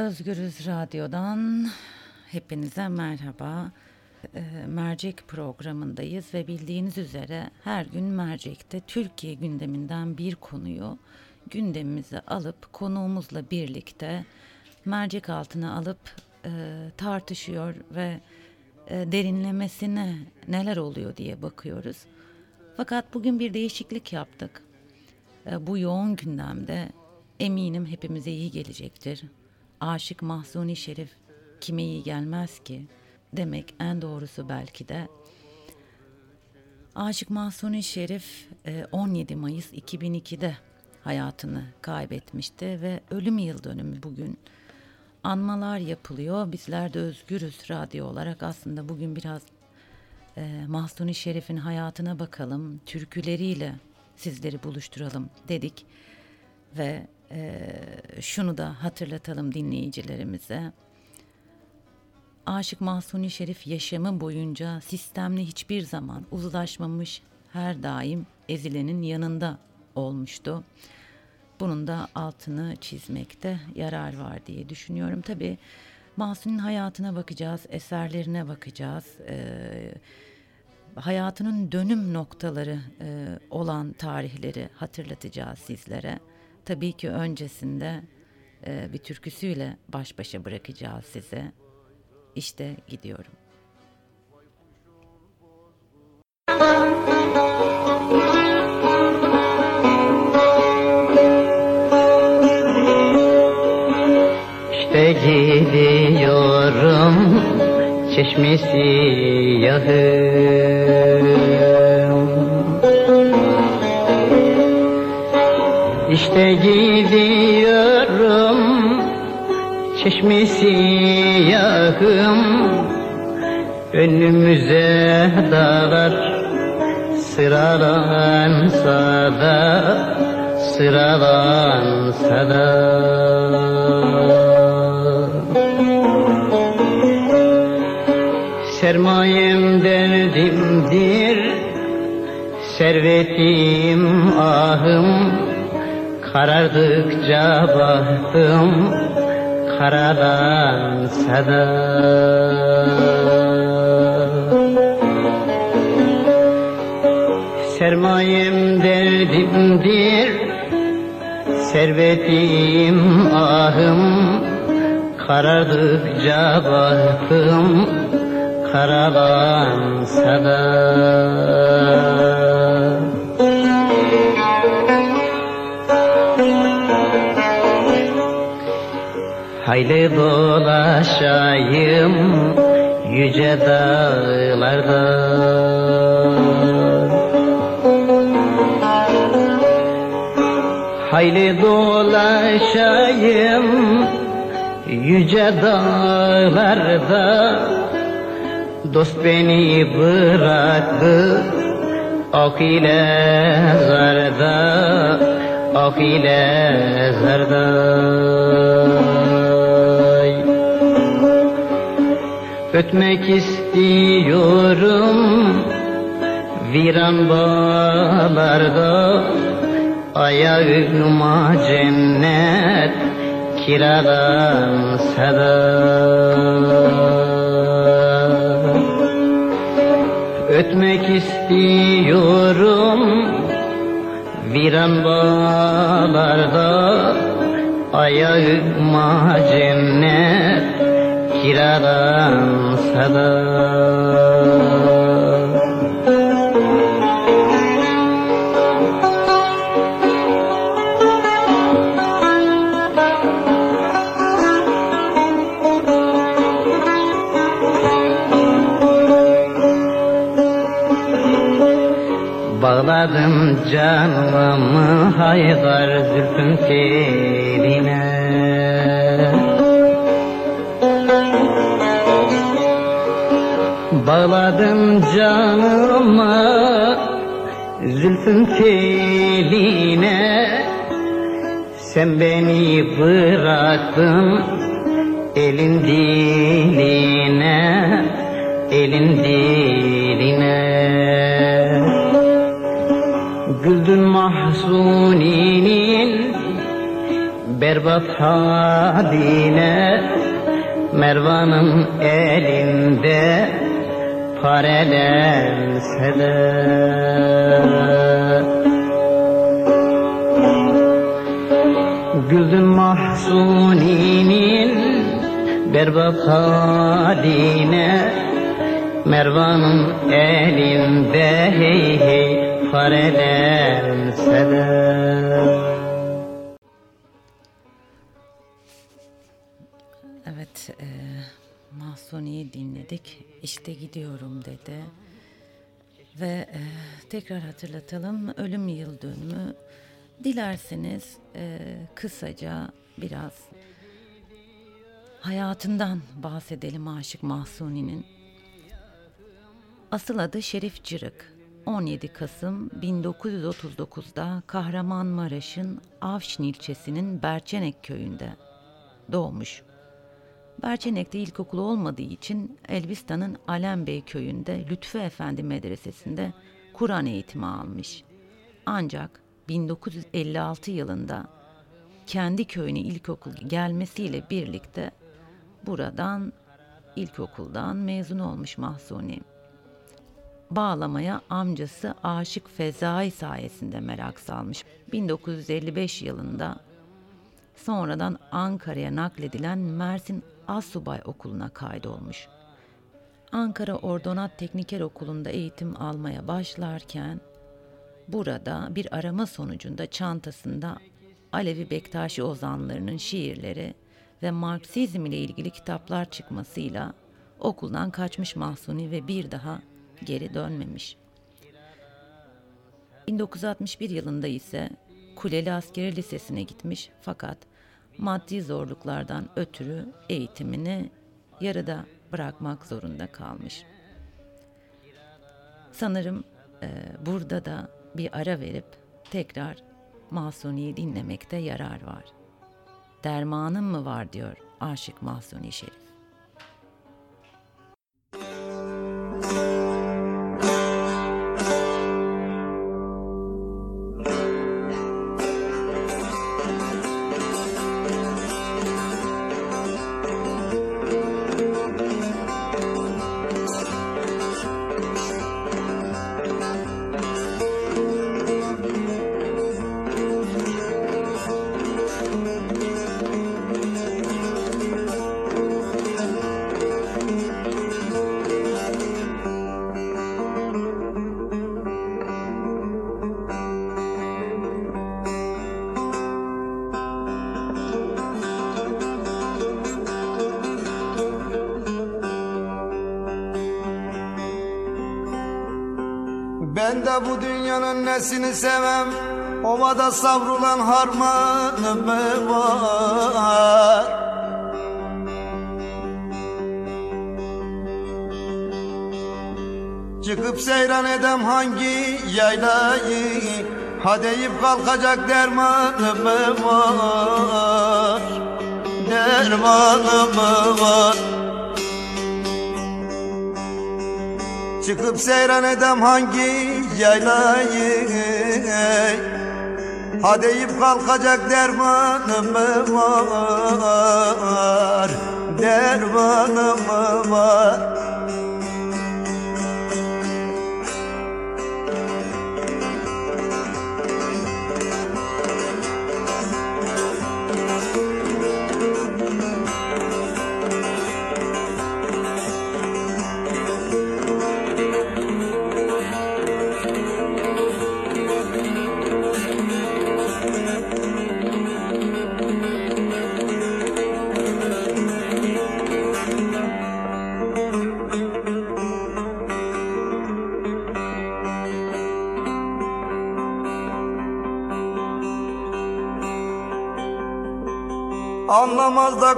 Özgürüz Radyo'dan hepinize merhaba. E, mercek programındayız ve bildiğiniz üzere her gün Mercek'te Türkiye gündeminden bir konuyu gündemimize alıp konuğumuzla birlikte mercek altına alıp e, tartışıyor ve e, derinlemesine neler oluyor diye bakıyoruz. Fakat bugün bir değişiklik yaptık. E, bu yoğun gündemde eminim hepimize iyi gelecektir. Aşık Mahzuni Şerif kime iyi gelmez ki demek en doğrusu belki de. Aşık Mahzuni Şerif 17 Mayıs 2002'de hayatını kaybetmişti ve ölüm yıl dönümü bugün anmalar yapılıyor. Bizler de Özgürüz Radyo olarak aslında bugün biraz e, Mahsuni Şerif'in hayatına bakalım, türküleriyle sizleri buluşturalım dedik. Ve e, şunu da hatırlatalım dinleyicilerimize. Aşık Mahsuni Şerif yaşamı boyunca sistemle hiçbir zaman uzlaşmamış, her daim ezilenin yanında olmuştu. Bunun da altını çizmekte yarar var diye düşünüyorum. Tabii Mahsuni'nin hayatına bakacağız, eserlerine bakacağız. Ee, hayatının dönüm noktaları e, olan tarihleri hatırlatacağız sizlere. Tabii ki öncesinde e, bir türküsüyle baş başa bırakacağız size. İşte gidiyorum. İşte gidiyorum çeşmesi yahım İşte gidiyorum çeşmesi yahım. Önümüze dağlar sıralansa da sıralansa da. Sermayem derdimdir Servetim ahım Karardıkça bahtım Karalansa da Sermayem derdimdir Servetim ahım. Karardıkça bahtım Karalansa da Hayli dolaşayım yüce dağlarda. Hayli dolaşayım yüce dağlarda. Dost beni bıraktı Ok ile zarda Ok ile zarda Ötmek istiyorum Viran bağlarda Ayağıma cennet kiralansa da Ötmek istiyorum Viran bağlarda Ayağıma cennet kiralansa da. Bağladım canımı haydar zülfün teline Bağladım canımı zülfün teline Sen beni bıraktın elin diline Elin diline. Güldün mahzuninin berbat dine Mervan'ın elinde parelense de Güldüm mahzuninin berbat haline Mervan'ın elinde hey hey farelense de Mahsuni'yi dinledik. İşte gidiyorum dedi. Ve e, tekrar hatırlatalım, ölüm yıl dönümü. Dilerseniz e, kısaca biraz hayatından bahsedelim Aşık Mahsuni'nin. Asıl adı Şerif Cırık. 17 Kasım 1939'da Kahramanmaraş'ın Avşin ilçesinin Berçenek köyünde doğmuş. Berçenek'te ilkokulu olmadığı için Elbistan'ın Alembey köyünde Lütfü Efendi Medresesi'nde Kur'an eğitimi almış. Ancak 1956 yılında kendi köyüne ilkokul gelmesiyle birlikte buradan ilkokuldan mezun olmuş Mahsuni. Bağlamaya amcası Aşık Fezai sayesinde merak salmış. 1955 yılında sonradan Ankara'ya nakledilen Mersin Assubay Okulu'na kaydolmuş. Ankara Ordonat Tekniker Okulu'nda eğitim almaya başlarken burada bir arama sonucunda çantasında Alevi Bektaşi ozanlarının şiirleri ve Marksizm ile ilgili kitaplar çıkmasıyla okuldan kaçmış Mahsuni ve bir daha geri dönmemiş. 1961 yılında ise Kuleli Askeri Lisesi'ne gitmiş fakat maddi zorluklardan ötürü eğitimini yarıda bırakmak zorunda kalmış. Sanırım e, burada da bir ara verip tekrar Mahsuni'yi dinlemekte yarar var. Dermanım mı var diyor Aşık Mahsuni Şerif. Bu dünyanın nesini sevem? Ovada savrulan harmanım var? Çıkıp seyran edem hangi yaylayı? Hadeyip kalkacak dermanım var? Dermanım var Çıkıp seyran edem hangi yaylayı? Hadeyip kalkacak dermanım mı var? Dermanım mı var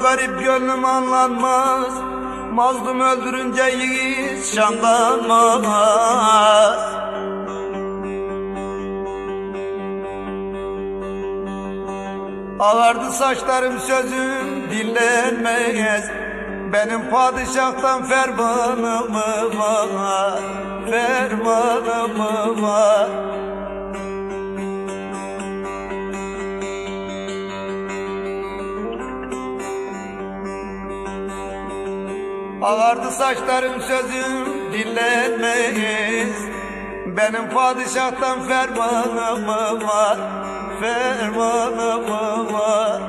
garip gönlüm anlanmaz. Mazlum öldürünce yiğit şanlanmaz Ağardı saçlarım sözüm dinlenmez. Benim padişahtan fermanım var Fermanım var Ağardı saçlarım sözüm dinlenmez Benim padişahtan fermanım var Fermanım var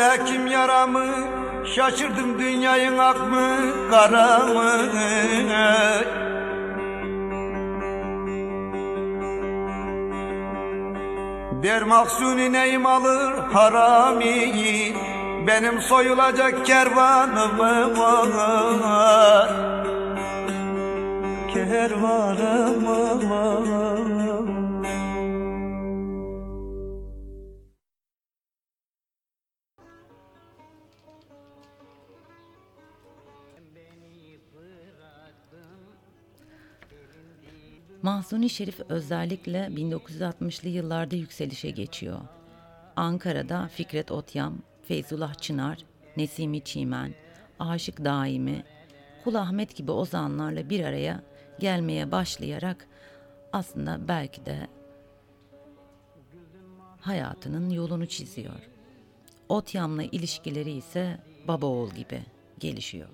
hakim yaramı? Şaşırdım dünyayın ak mı kara mı Der maksuni neyim alır harami? Benim soyulacak kervanım var. Kervanım var Mahzuni Şerif özellikle 1960'lı yıllarda yükselişe geçiyor. Ankara'da Fikret Otyam, Feyzullah Çınar, Nesimi Çimen, Aşık Daimi, Kul Ahmet gibi ozanlarla bir araya gelmeye başlayarak aslında belki de hayatının yolunu çiziyor. Otyam'la ilişkileri ise baba oğul gibi gelişiyor.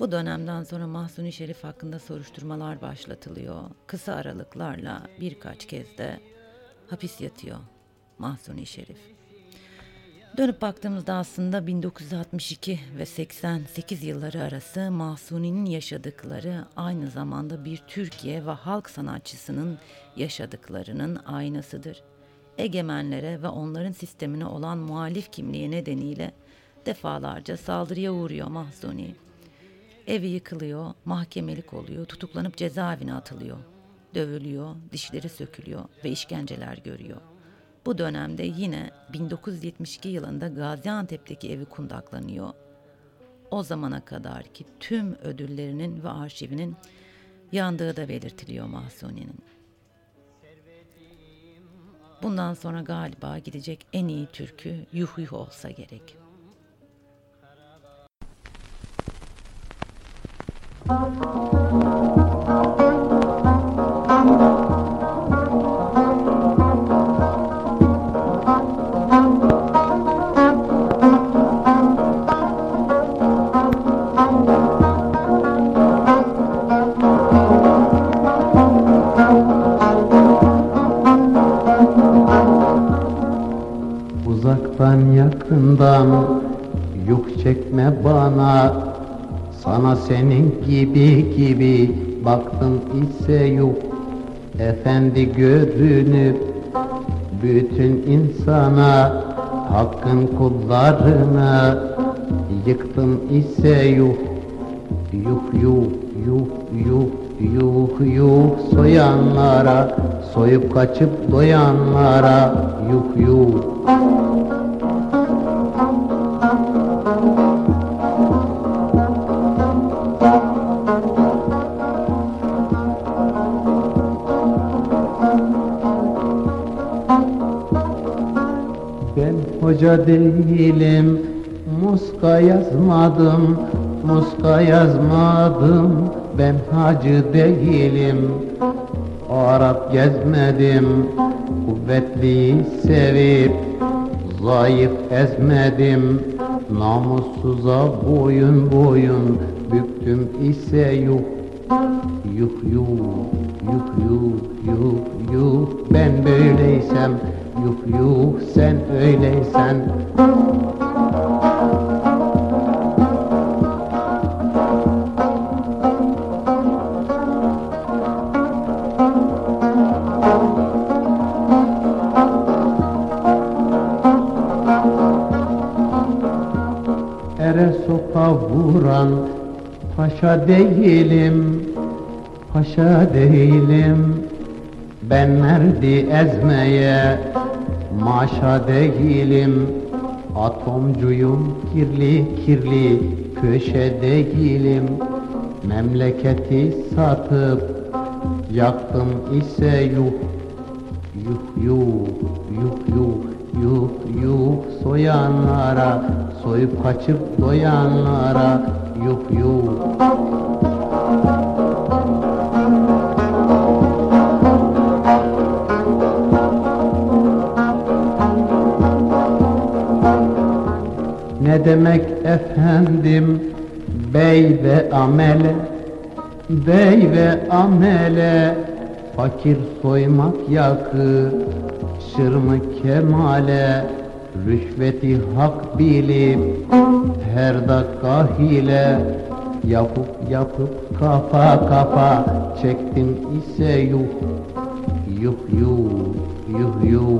Bu dönemden sonra Mahsuni Şerif hakkında soruşturmalar başlatılıyor. Kısa aralıklarla birkaç kez de hapis yatıyor Mahsuni Şerif. Dönüp baktığımızda aslında 1962 ve 88 yılları arası Mahsuni'nin yaşadıkları aynı zamanda bir Türkiye ve halk sanatçısının yaşadıklarının aynasıdır. Egemenlere ve onların sistemine olan muhalif kimliği nedeniyle defalarca saldırıya uğruyor Mahsuni. Evi yıkılıyor, mahkemelik oluyor, tutuklanıp cezaevine atılıyor. Dövülüyor, dişleri sökülüyor ve işkenceler görüyor. Bu dönemde yine 1972 yılında Gaziantep'teki evi kundaklanıyor. O zamana kadar ki tüm ödüllerinin ve arşivinin yandığı da belirtiliyor Mahsuni'nin. Bundan sonra galiba gidecek en iyi türkü Yuh Yuh olsa gerek.'' Música senin gibi gibi baktım ise yok. Efendi görünüp bütün insana Hakkın kullarına yıktım ise yuh Yuh yuh yuh yuh yuh yuh soyanlara Soyup kaçıp doyanlara yuh yuh değilim, muska yazmadım, muska yazmadım. Ben hacı değilim, Arap gezmedim, kuvvetliyi sevip zayıf ezmedim. Namussuza boyun boyun büktüm ise yuh Yuh yuh, yuh yuh, yuh yuh Ben böyleysem, yuh yuh sen öyleysen. Ere sopa vuran paşa değilim Paşa değilim. Ben merdi ezmeye maşa değilim Atomcuyum kirli kirli köşe değilim. Memleketi satıp yaktım ise yuh Yuh yuh yuh yuh yuh yuh soyanlara Soyup kaçıp doyanlara yuh yuh Demek efendim? Bey ve amele Bey ve amele. Fakir soymak yakı Şırmı kemale. Rüşveti hak bilip Her dakika hile. Yapıp yapıp kafa kafa Çektim ise yuh. Yuh yuh yuh yuh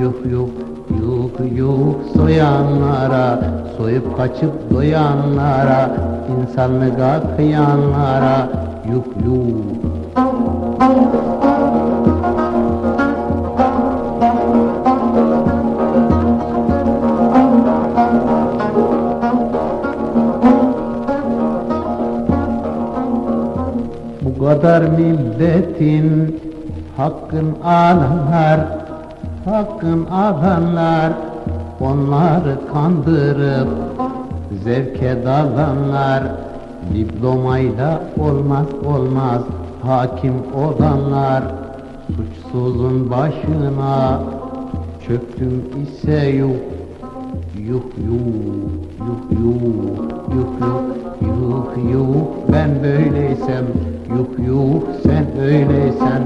yuh yuh yuh yuh soyanlara soyup kaçıp doyanlara insanlığa kıyanlara yuh yuh Bu kadar milletin hakkın alanlar, hakkın alanlar, onları kandırıp zevke dalanlar, diplomayla olmaz olmaz hakim olanlar, suçsuzun başına çöktüm ise yuh Yuh yuh yuh yuh yuh yuh yuh yuh. Ben böyleysem yuh yuh sen öyleysen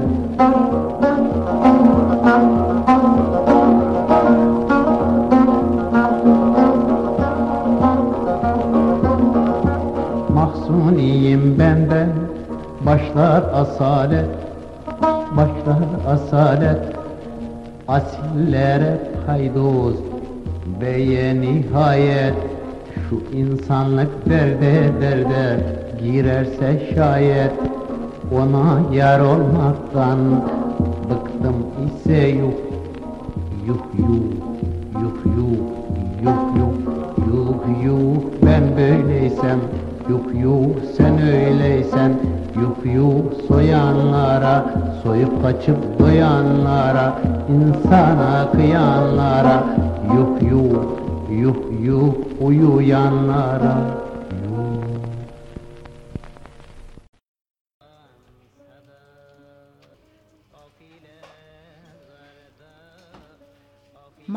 Mahzuniyim benden başlar asalet başlar asalet. Asillere paydoz Beye nihayet. Şu insanlık derde derde girerse şayet ona yar olmaktan bıktım kimse yok. Yuh yuh, yuh yuh, yuh yuh, yuh yuh ben böyleysem. Yuh yuh sen öyleysen. Yuh yuh soyanlara, soyup kaçıp doyanlara, insana kıyanlara. Yuh yuh, yuh yuh uyuyanlara.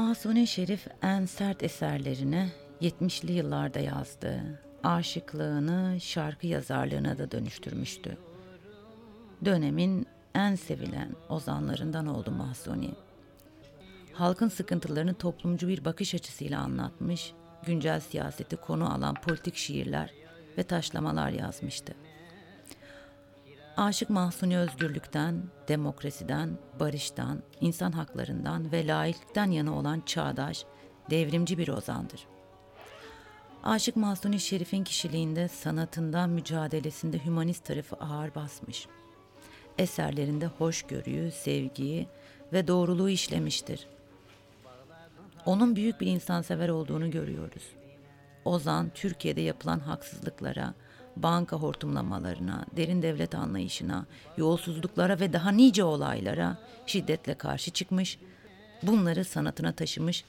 Mahsuni Şerif en sert eserlerini 70'li yıllarda yazdı. Aşıklığını şarkı yazarlığına da dönüştürmüştü. Dönemin en sevilen ozanlarından oldu Mahsuni. Halkın sıkıntılarını toplumcu bir bakış açısıyla anlatmış, güncel siyaseti konu alan politik şiirler ve taşlamalar yazmıştı. Aşık Mahsuni özgürlükten, demokrasiden, barıştan, insan haklarından ve laiklikten yana olan çağdaş, devrimci bir ozandır. Aşık Mahsuni Şerif'in kişiliğinde, sanatından, mücadelesinde hümanist tarafı ağır basmış. Eserlerinde hoşgörüyü, sevgiyi ve doğruluğu işlemiştir. Onun büyük bir insansever olduğunu görüyoruz. Ozan, Türkiye'de yapılan haksızlıklara, banka hortumlamalarına, derin devlet anlayışına, yolsuzluklara ve daha nice olaylara şiddetle karşı çıkmış, bunları sanatına taşımış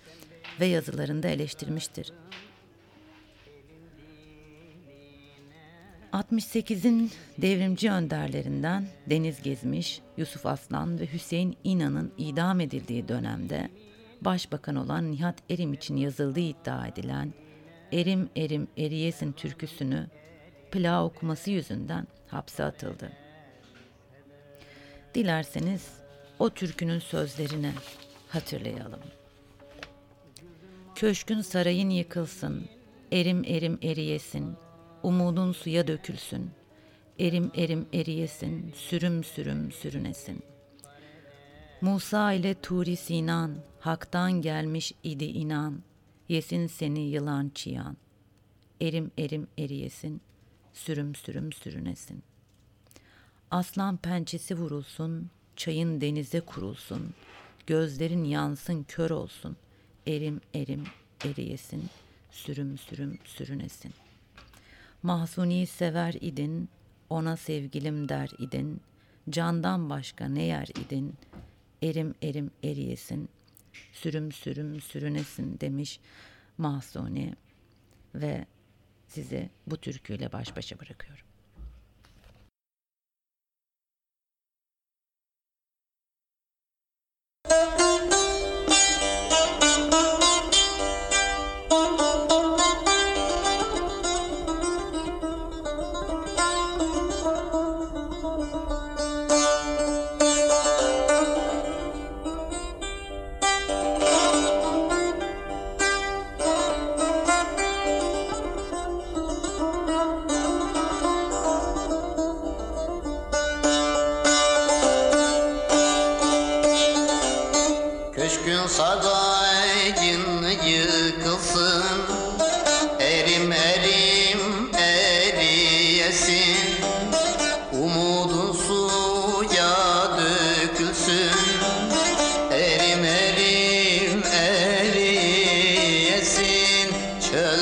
ve yazılarında eleştirmiştir. 68'in devrimci önderlerinden Deniz Gezmiş, Yusuf Aslan ve Hüseyin İnan'ın idam edildiği dönemde başbakan olan Nihat Erim için yazıldığı iddia edilen Erim Erim Eriyesin türküsünü plağı okuması yüzünden hapse atıldı. Dilerseniz o türkünün sözlerini hatırlayalım. Köşkün sarayın yıkılsın, erim erim eriyesin, umudun suya dökülsün, erim erim eriyesin, sürüm sürüm sürünesin. Musa ile Turi Sinan, haktan gelmiş idi inan, yesin seni yılan çiyan. Erim erim eriyesin, sürüm sürüm sürünesin. Aslan pençesi vurulsun, çayın denize kurulsun, gözlerin yansın kör olsun, erim erim eriyesin, sürüm sürüm sürünesin. Mahsuni sever idin, ona sevgilim der idin, candan başka ne yer idin, erim erim eriyesin, sürüm sürüm sürünesin demiş Mahsuni ve sizi bu türküyle baş başa bırakıyorum. Eriyesin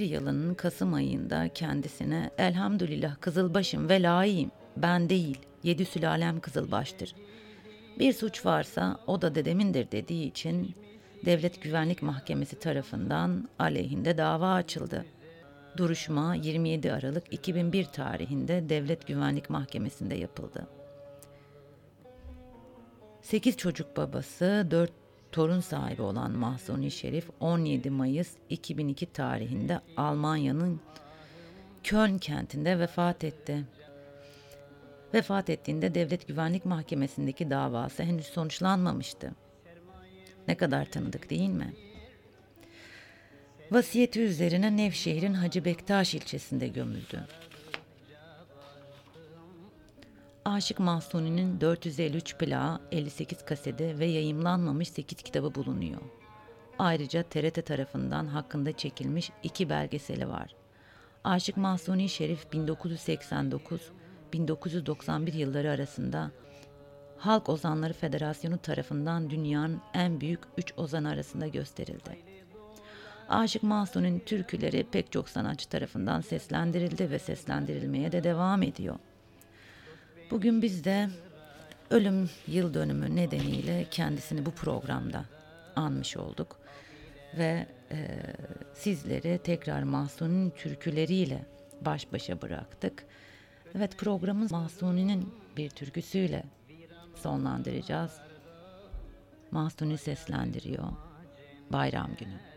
2001 yılının Kasım ayında kendisine elhamdülillah kızılbaşım ve layığım ben değil yedi sülalem kızılbaştır. Bir suç varsa o da dedemindir dediği için Devlet Güvenlik Mahkemesi tarafından aleyhinde dava açıldı. Duruşma 27 Aralık 2001 tarihinde Devlet Güvenlik Mahkemesi'nde yapıldı. 8 çocuk babası, 4 torun sahibi olan Mahsuni Şerif 17 Mayıs 2002 tarihinde Almanya'nın Köln kentinde vefat etti. Vefat ettiğinde Devlet Güvenlik Mahkemesi'ndeki davası henüz sonuçlanmamıştı. Ne kadar tanıdık değil mi? Vasiyeti üzerine Nevşehir'in Hacı Bektaş ilçesinde gömüldü. Aşık Mahsuni'nin 453 plağı, 58 kasede ve yayımlanmamış 8 kitabı bulunuyor. Ayrıca TRT tarafından hakkında çekilmiş iki belgeseli var. Aşık Mahsuni Şerif 1991 yılları arasında Halk Ozanları Federasyonu tarafından dünyanın en büyük üç ozan arasında gösterildi. Aşık Mahsun'un türküleri pek çok sanatçı tarafından seslendirildi ve seslendirilmeye de devam ediyor. Bugün biz de ölüm yıl dönümü nedeniyle kendisini bu programda anmış olduk. Ve e, sizleri tekrar Mahsuni'nin türküleriyle baş başa bıraktık. Evet programımız Mahsuni'nin bir türküsüyle sonlandıracağız. Mahsuni seslendiriyor. Bayram günü.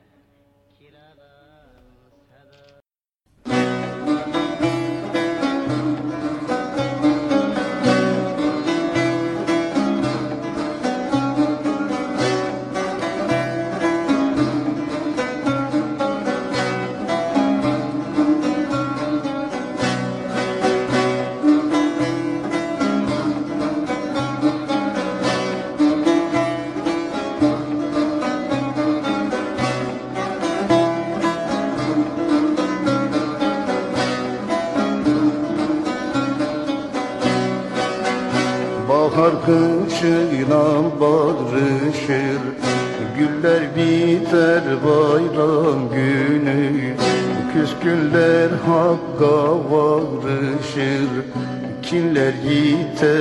Kışıyla barışır Güller biter bayram günü. Küskünler hakka varışır Kinler yiter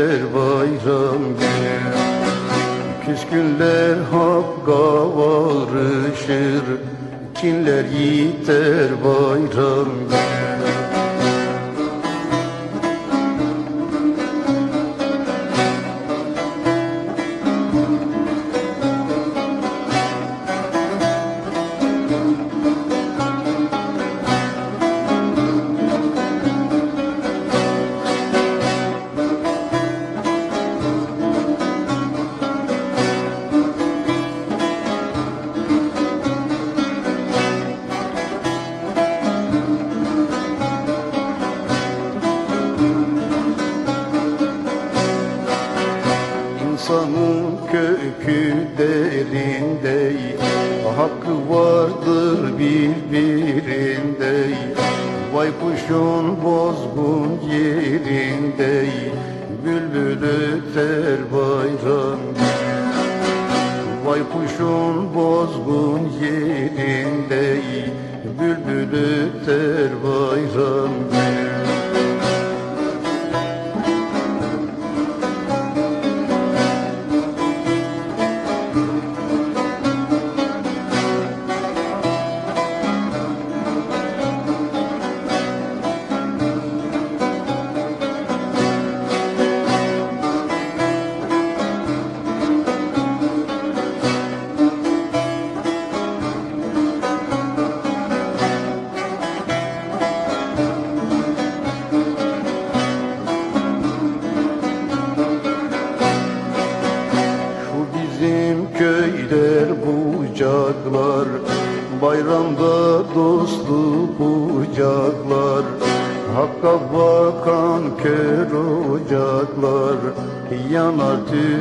to